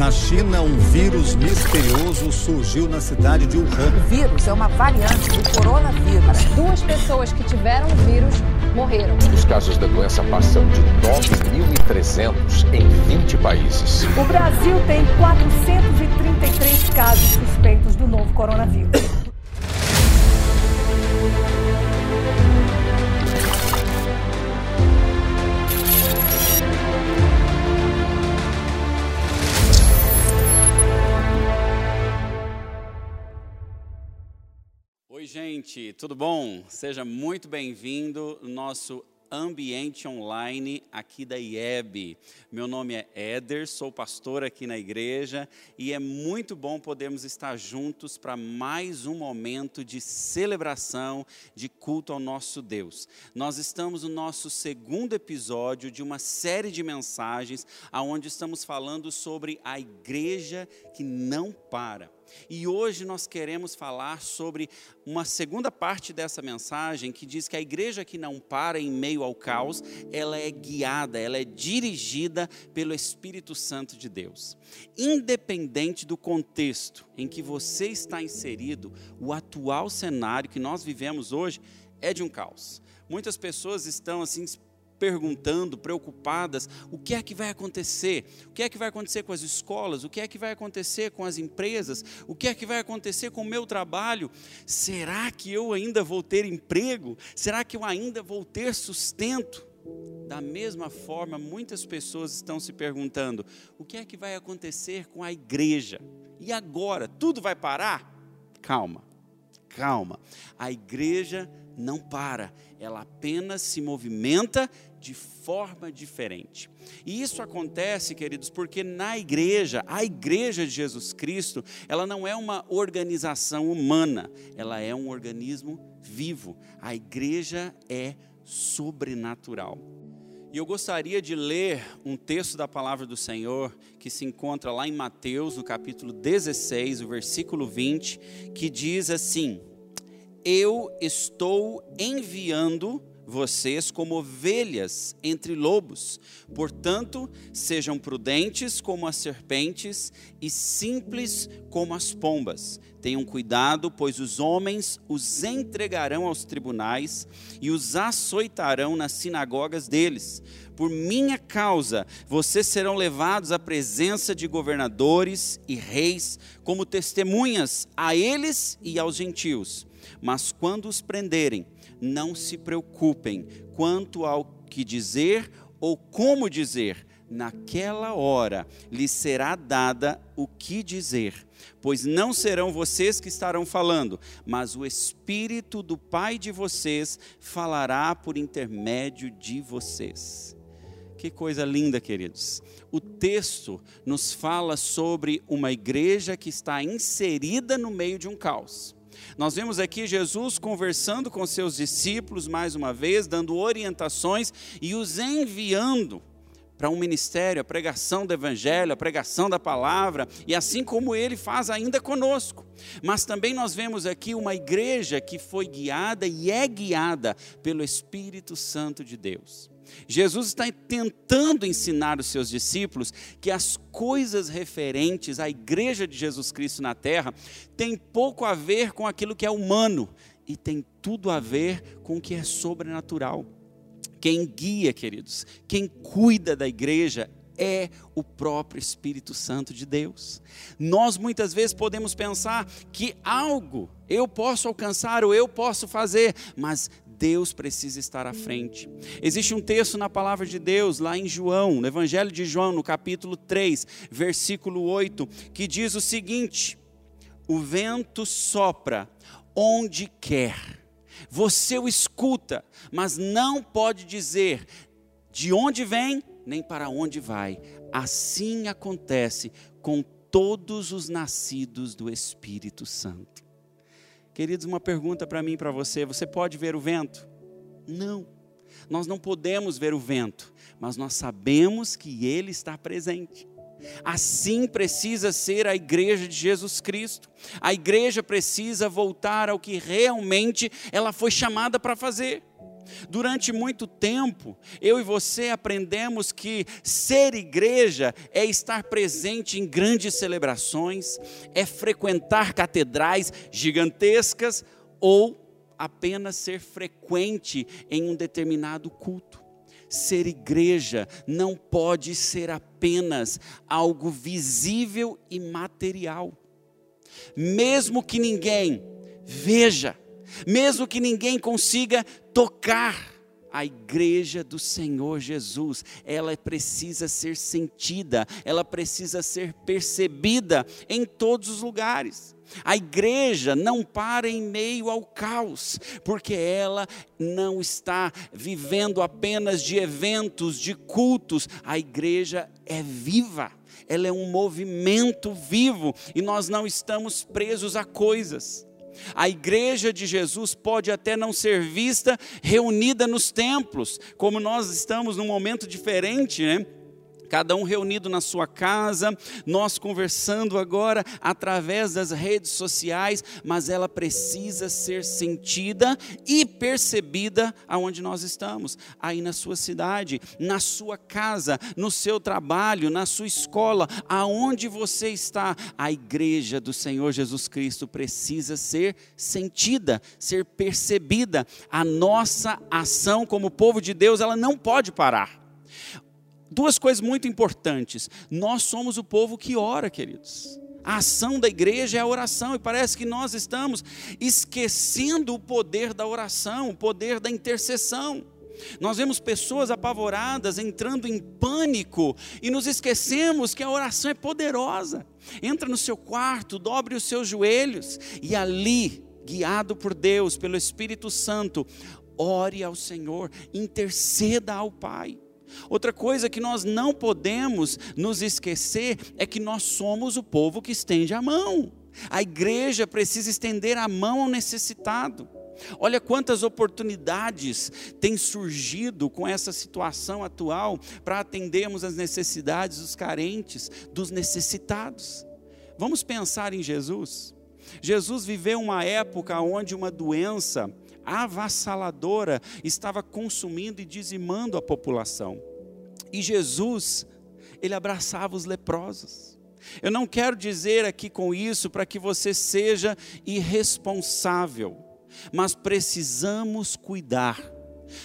Na China, um vírus misterioso surgiu na cidade de Wuhan. O vírus é uma variante do coronavírus. Duas pessoas que tiveram o vírus morreram. Os casos da doença passam de 9.300 em 20 países. O Brasil tem 433 casos suspeitos do novo coronavírus. Gente, tudo bom? Seja muito bem-vindo no nosso ambiente online aqui da IEB. Meu nome é Éder, sou pastor aqui na igreja e é muito bom podermos estar juntos para mais um momento de celebração, de culto ao nosso Deus. Nós estamos no nosso segundo episódio de uma série de mensagens aonde estamos falando sobre a igreja que não para. E hoje nós queremos falar sobre uma segunda parte dessa mensagem que diz que a igreja que não para em meio ao caos, ela é guiada, ela é dirigida pelo Espírito Santo de Deus. Independente do contexto em que você está inserido, o atual cenário que nós vivemos hoje é de um caos. Muitas pessoas estão assim perguntando, preocupadas, o que é que vai acontecer? O que é que vai acontecer com as escolas? O que é que vai acontecer com as empresas? O que é que vai acontecer com o meu trabalho? Será que eu ainda vou ter emprego? Será que eu ainda vou ter sustento? Da mesma forma, muitas pessoas estão se perguntando: o que é que vai acontecer com a igreja? E agora? Tudo vai parar? Calma, calma. A igreja não para, ela apenas se movimenta de forma diferente. E isso acontece, queridos, porque na igreja, a igreja de Jesus Cristo, ela não é uma organização humana, ela é um organismo vivo. A igreja é sobrenatural. E eu gostaria de ler um texto da palavra do Senhor que se encontra lá em Mateus, no capítulo 16, o versículo 20, que diz assim: Eu estou enviando vocês como ovelhas entre lobos. Portanto, sejam prudentes como as serpentes e simples como as pombas. Tenham cuidado, pois os homens os entregarão aos tribunais e os açoitarão nas sinagogas deles. Por minha causa, vocês serão levados à presença de governadores e reis como testemunhas a eles e aos gentios. Mas quando os prenderem, não se preocupem quanto ao que dizer ou como dizer. Naquela hora lhes será dada o que dizer, pois não serão vocês que estarão falando, mas o Espírito do Pai de vocês falará por intermédio de vocês. Que coisa linda, queridos. O texto nos fala sobre uma igreja que está inserida no meio de um caos. Nós vemos aqui Jesus conversando com seus discípulos mais uma vez, dando orientações e os enviando para um ministério, a pregação do Evangelho, a pregação da palavra, e assim como ele faz ainda conosco. Mas também nós vemos aqui uma igreja que foi guiada e é guiada pelo Espírito Santo de Deus. Jesus está tentando ensinar os seus discípulos que as coisas referentes à igreja de Jesus Cristo na terra têm pouco a ver com aquilo que é humano e tem tudo a ver com o que é sobrenatural. Quem guia, queridos, quem cuida da igreja é o próprio Espírito Santo de Deus. Nós muitas vezes podemos pensar que algo eu posso alcançar ou eu posso fazer, mas Deus precisa estar à frente. Existe um texto na palavra de Deus, lá em João, no Evangelho de João, no capítulo 3, versículo 8, que diz o seguinte: O vento sopra onde quer, você o escuta, mas não pode dizer de onde vem nem para onde vai. Assim acontece com todos os nascidos do Espírito Santo. Queridos, uma pergunta para mim e para você: você pode ver o vento? Não. Nós não podemos ver o vento, mas nós sabemos que ele está presente. Assim precisa ser a igreja de Jesus Cristo. A igreja precisa voltar ao que realmente ela foi chamada para fazer. Durante muito tempo, eu e você aprendemos que ser igreja é estar presente em grandes celebrações, é frequentar catedrais gigantescas ou apenas ser frequente em um determinado culto. Ser igreja não pode ser apenas algo visível e material. Mesmo que ninguém veja, mesmo que ninguém consiga tocar a igreja do Senhor Jesus, ela precisa ser sentida, ela precisa ser percebida em todos os lugares. A igreja não para em meio ao caos, porque ela não está vivendo apenas de eventos, de cultos. A igreja é viva, ela é um movimento vivo e nós não estamos presos a coisas. A igreja de Jesus pode até não ser vista reunida nos templos, como nós estamos num momento diferente, né? Cada um reunido na sua casa, nós conversando agora através das redes sociais, mas ela precisa ser sentida e percebida aonde nós estamos, aí na sua cidade, na sua casa, no seu trabalho, na sua escola, aonde você está, a igreja do Senhor Jesus Cristo precisa ser sentida, ser percebida. A nossa ação como povo de Deus, ela não pode parar duas coisas muito importantes. Nós somos o povo que ora, queridos. A ação da igreja é a oração, e parece que nós estamos esquecendo o poder da oração, o poder da intercessão. Nós vemos pessoas apavoradas, entrando em pânico, e nos esquecemos que a oração é poderosa. Entra no seu quarto, dobre os seus joelhos, e ali, guiado por Deus, pelo Espírito Santo, ore ao Senhor, interceda ao Pai. Outra coisa que nós não podemos nos esquecer é que nós somos o povo que estende a mão. A igreja precisa estender a mão ao necessitado. Olha quantas oportunidades têm surgido com essa situação atual para atendermos as necessidades dos carentes, dos necessitados. Vamos pensar em Jesus. Jesus viveu uma época onde uma doença avassaladora estava consumindo e dizimando a população. E Jesus, ele abraçava os leprosos. Eu não quero dizer aqui com isso para que você seja irresponsável, mas precisamos cuidar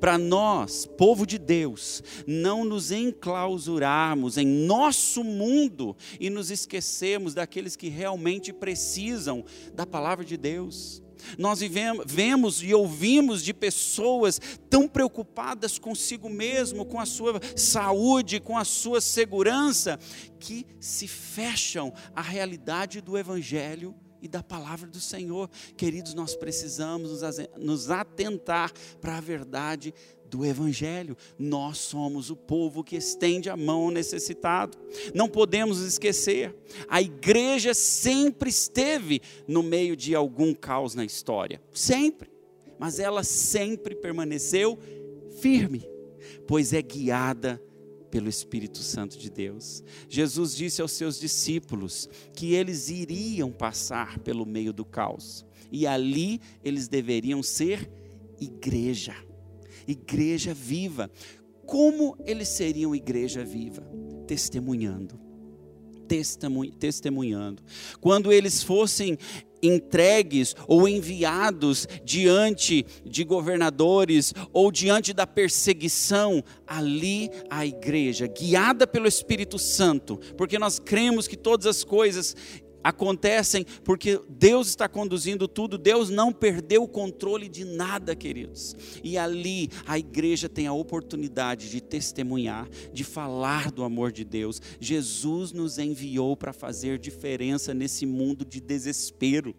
para nós, povo de Deus, não nos enclausurarmos em nosso mundo e nos esquecermos daqueles que realmente precisam da palavra de Deus. Nós vivemos, vemos e ouvimos de pessoas tão preocupadas consigo mesmo, com a sua saúde, com a sua segurança, que se fecham à realidade do Evangelho e da palavra do Senhor. Queridos, nós precisamos nos atentar para a verdade do Evangelho. Nós somos o povo que estende a mão ao necessitado. Não podemos esquecer, a igreja sempre esteve no meio de algum caos na história. Sempre. Mas ela sempre permaneceu firme, pois é guiada pelo Espírito Santo de Deus. Jesus disse aos seus discípulos que eles iriam passar pelo meio do caos e ali eles deveriam ser igreja igreja viva. Como eles seriam igreja viva? Testemunhando. Testemunhando. Quando eles fossem entregues ou enviados diante de governadores ou diante da perseguição, ali a igreja, guiada pelo Espírito Santo, porque nós cremos que todas as coisas acontecem porque Deus está conduzindo tudo, Deus não perdeu o controle de nada, queridos. E ali a igreja tem a oportunidade de testemunhar, de falar do amor de Deus. Jesus nos enviou para fazer diferença nesse mundo de desespero.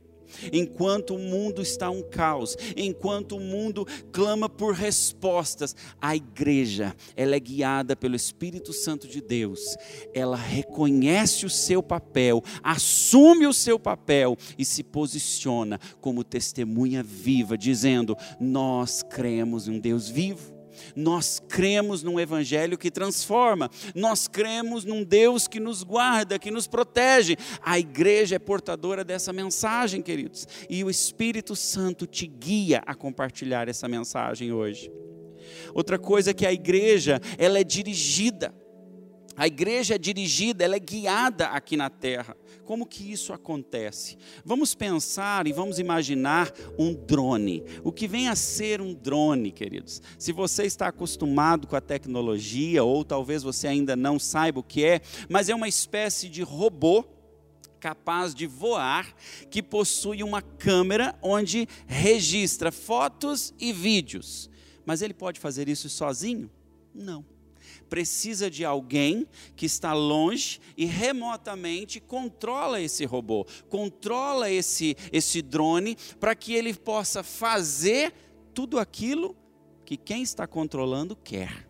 Enquanto o mundo está um caos, enquanto o mundo clama por respostas, a igreja, ela é guiada pelo Espírito Santo de Deus. Ela reconhece o seu papel, assume o seu papel e se posiciona como testemunha viva, dizendo: "Nós cremos em um Deus vivo nós cremos num evangelho que transforma. Nós cremos num Deus que nos guarda, que nos protege. A igreja é portadora dessa mensagem, queridos. E o Espírito Santo te guia a compartilhar essa mensagem hoje. Outra coisa é que a igreja, ela é dirigida. A igreja é dirigida, ela é guiada aqui na terra. Como que isso acontece? Vamos pensar e vamos imaginar um drone. O que vem a ser um drone, queridos? Se você está acostumado com a tecnologia, ou talvez você ainda não saiba o que é, mas é uma espécie de robô capaz de voar, que possui uma câmera onde registra fotos e vídeos. Mas ele pode fazer isso sozinho? Não precisa de alguém que está longe e remotamente controla esse robô, controla esse, esse drone, para que ele possa fazer tudo aquilo que quem está controlando quer.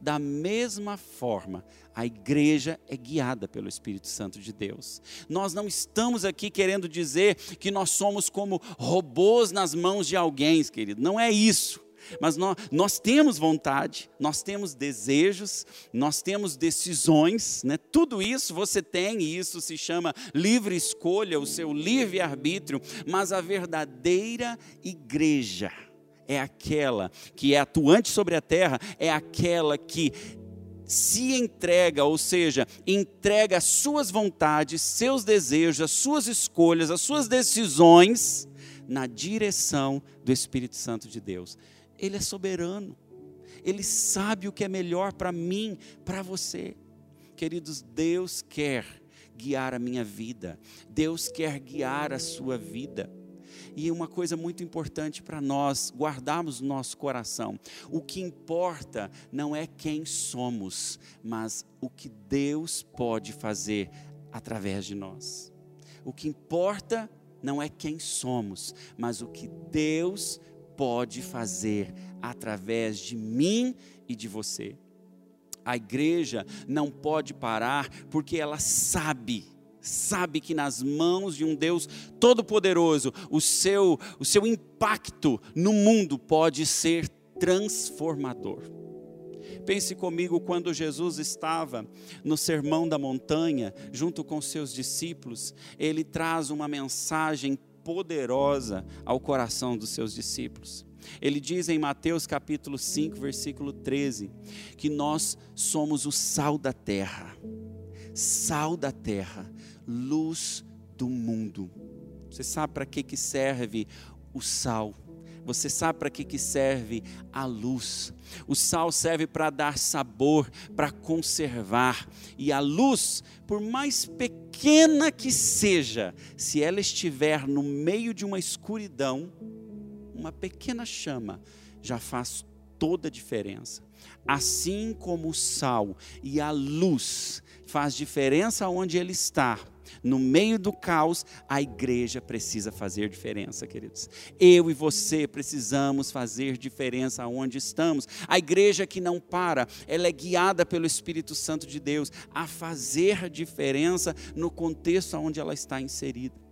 Da mesma forma, a igreja é guiada pelo Espírito Santo de Deus. Nós não estamos aqui querendo dizer que nós somos como robôs nas mãos de alguém, querido. Não é isso. Mas nós, nós temos vontade, nós temos desejos, nós temos decisões, né? tudo isso você tem, e isso se chama livre escolha, o seu livre arbítrio, mas a verdadeira igreja é aquela que é atuante sobre a terra, é aquela que se entrega, ou seja, entrega as suas vontades, seus desejos, as suas escolhas, as suas decisões na direção do Espírito Santo de Deus. Ele é soberano. Ele sabe o que é melhor para mim, para você. Queridos, Deus quer guiar a minha vida. Deus quer guiar a sua vida. E uma coisa muito importante para nós guardarmos no nosso coração: o que importa não é quem somos, mas o que Deus pode fazer através de nós. O que importa não é quem somos, mas o que Deus pode fazer através de mim e de você. A igreja não pode parar porque ela sabe, sabe que nas mãos de um Deus todo-poderoso, o seu, o seu impacto no mundo pode ser transformador. Pense comigo quando Jesus estava no Sermão da Montanha, junto com seus discípulos, ele traz uma mensagem poderosa ao coração dos seus discípulos. Ele diz em Mateus capítulo 5, versículo 13, que nós somos o sal da terra, sal da terra, luz do mundo. Você sabe para que, que serve o sal? Você sabe para que, que serve a luz? O sal serve para dar sabor, para conservar. E a luz, por mais pequena que seja, se ela estiver no meio de uma escuridão, uma pequena chama já faz toda a diferença. Assim como o sal e a luz faz diferença onde ele está, no meio do caos, a igreja precisa fazer diferença, queridos. Eu e você precisamos fazer diferença onde estamos. A igreja que não para, ela é guiada pelo Espírito Santo de Deus a fazer diferença no contexto onde ela está inserida.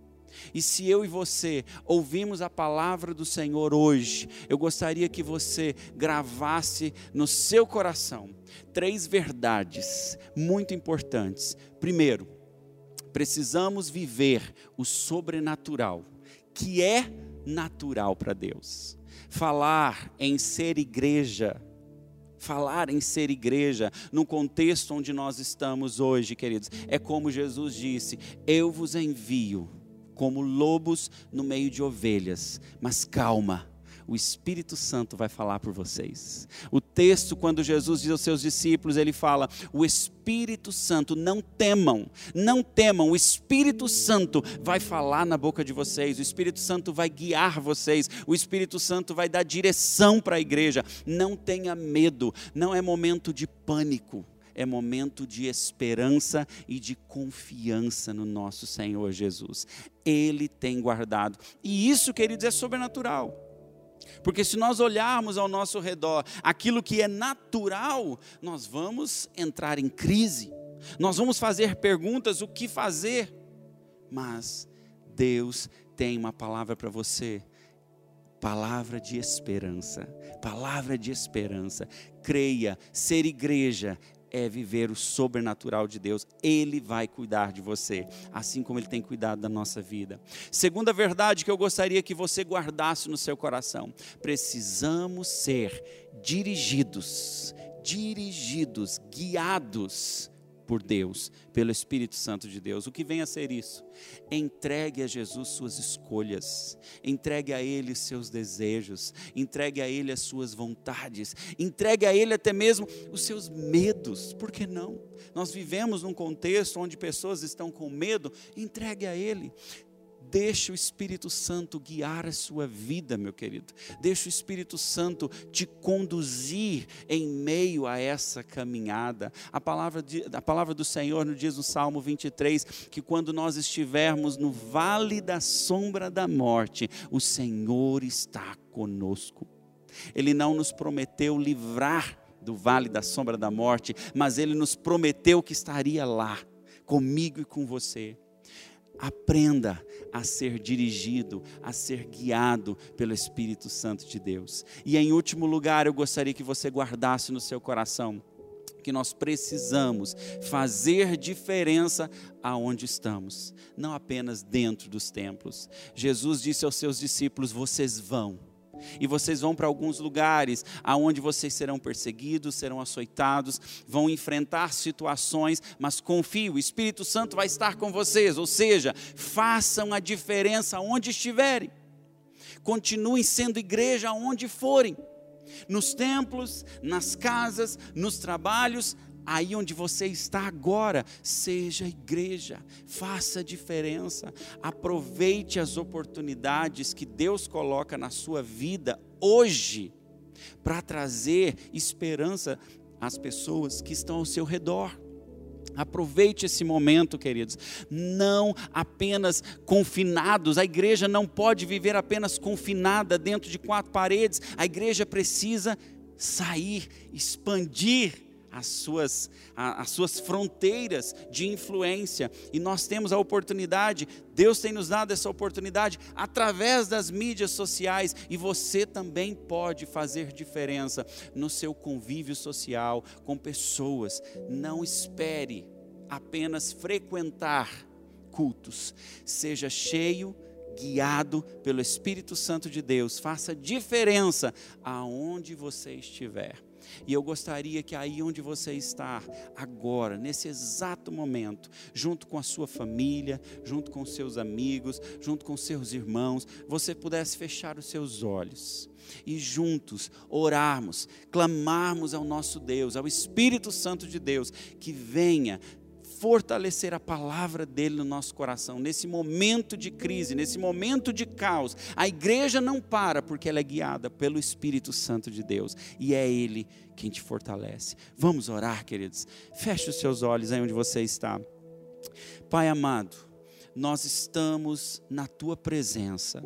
E se eu e você ouvimos a palavra do Senhor hoje, eu gostaria que você gravasse no seu coração três verdades muito importantes. Primeiro, precisamos viver o sobrenatural, que é natural para Deus. Falar em ser igreja, falar em ser igreja, no contexto onde nós estamos hoje, queridos, é como Jesus disse: Eu vos envio como lobos no meio de ovelhas, mas calma o Espírito Santo vai falar por vocês. O texto, quando Jesus diz aos seus discípulos, ele fala: O Espírito Santo, não temam, não temam, o Espírito Santo vai falar na boca de vocês, o Espírito Santo vai guiar vocês, o Espírito Santo vai dar direção para a igreja. Não tenha medo, não é momento de pânico é momento de esperança e de confiança no nosso Senhor Jesus. Ele tem guardado. E isso, queridos, é sobrenatural. Porque se nós olharmos ao nosso redor aquilo que é natural, nós vamos entrar em crise. Nós vamos fazer perguntas: o que fazer? Mas Deus tem uma palavra para você. Palavra de esperança, palavra de esperança. Creia, ser igreja é viver o sobrenatural de Deus. Ele vai cuidar de você, assim como ele tem cuidado da nossa vida. Segunda verdade que eu gostaria que você guardasse no seu coração: precisamos ser dirigidos, dirigidos, guiados por Deus, pelo Espírito Santo de Deus. O que vem a ser isso? Entregue a Jesus suas escolhas, entregue a Ele seus desejos, entregue a Ele as suas vontades, entregue a Ele até mesmo os seus medos, por que não? Nós vivemos num contexto onde pessoas estão com medo, entregue a Ele. Deixa o Espírito Santo guiar a sua vida, meu querido. Deixa o Espírito Santo te conduzir em meio a essa caminhada. A palavra, de, a palavra do Senhor nos diz no Salmo 23 que quando nós estivermos no vale da sombra da morte, o Senhor está conosco. Ele não nos prometeu livrar do vale da sombra da morte, mas ele nos prometeu que estaria lá, comigo e com você. Aprenda a ser dirigido, a ser guiado pelo Espírito Santo de Deus. E em último lugar, eu gostaria que você guardasse no seu coração que nós precisamos fazer diferença aonde estamos, não apenas dentro dos templos. Jesus disse aos seus discípulos: vocês vão e vocês vão para alguns lugares aonde vocês serão perseguidos, serão açoitados, vão enfrentar situações, mas confie, o Espírito Santo vai estar com vocês, ou seja, façam a diferença onde estiverem. Continuem sendo igreja aonde forem. Nos templos, nas casas, nos trabalhos, aí onde você está agora, seja igreja, faça diferença, aproveite as oportunidades que Deus coloca na sua vida hoje, para trazer esperança às pessoas que estão ao seu redor. Aproveite esse momento, queridos. Não apenas confinados. A igreja não pode viver apenas confinada dentro de quatro paredes. A igreja precisa sair, expandir as suas, as suas fronteiras de influência. E nós temos a oportunidade, Deus tem nos dado essa oportunidade através das mídias sociais, e você também pode fazer diferença no seu convívio social com pessoas. Não espere apenas frequentar cultos, seja cheio guiado pelo Espírito Santo de Deus, faça diferença aonde você estiver. E eu gostaria que aí onde você está, agora, nesse exato momento, junto com a sua família, junto com seus amigos, junto com seus irmãos, você pudesse fechar os seus olhos e juntos orarmos, clamarmos ao nosso Deus, ao Espírito Santo de Deus, que venha fortalecer a palavra dele no nosso coração. Nesse momento de crise, nesse momento de caos, a igreja não para porque ela é guiada pelo Espírito Santo de Deus e é ele quem te fortalece. Vamos orar, queridos. Feche os seus olhos aí onde você está. Pai amado, nós estamos na tua presença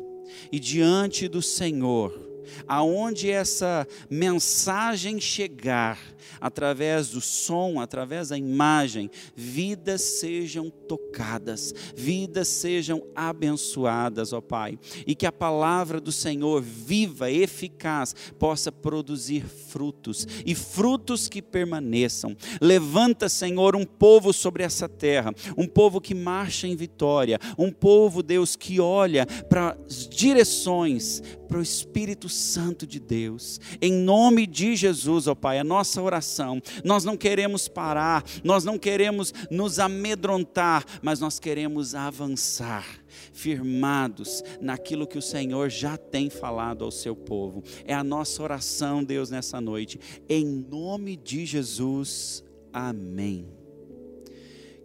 e diante do Senhor aonde essa mensagem chegar, através do som, através da imagem, vidas sejam tocadas, vidas sejam abençoadas, ó Pai, e que a palavra do Senhor viva, eficaz, possa produzir frutos e frutos que permaneçam. Levanta, Senhor, um povo sobre essa terra, um povo que marcha em vitória, um povo, Deus, que olha para as direções, para o Espírito Santo de Deus. Em nome de Jesus, ó Pai, a nossa oração. Nós não queremos parar, nós não queremos nos amedrontar, mas nós queremos avançar firmados naquilo que o Senhor já tem falado ao seu povo. É a nossa oração, Deus, nessa noite. Em nome de Jesus. Amém.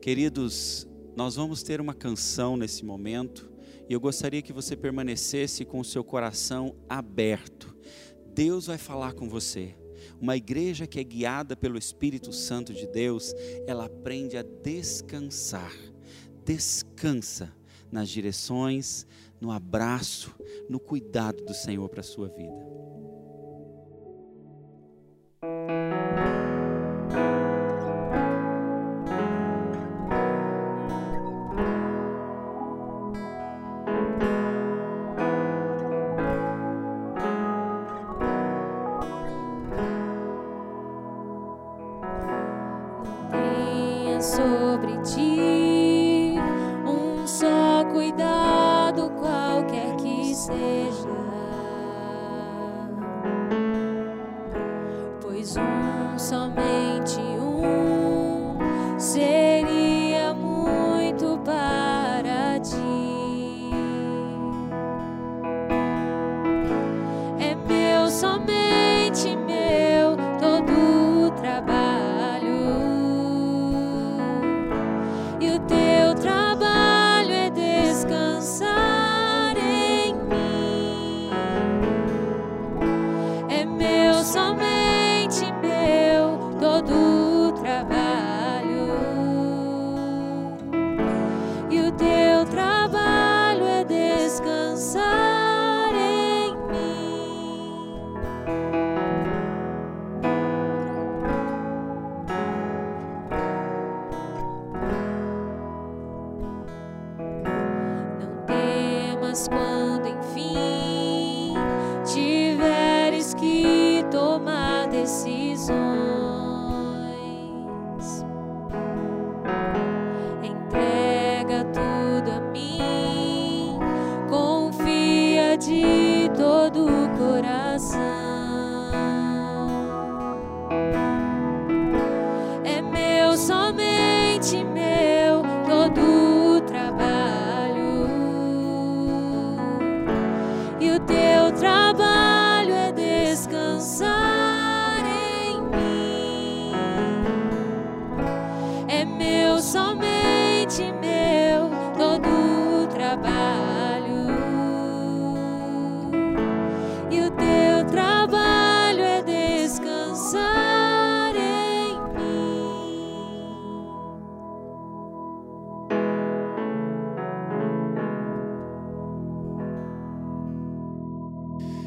Queridos, nós vamos ter uma canção nesse momento e eu gostaria que você permanecesse com o seu coração aberto. Deus vai falar com você. Uma igreja que é guiada pelo Espírito Santo de Deus, ela aprende a descansar. Descansa nas direções, no abraço, no cuidado do Senhor para a sua vida.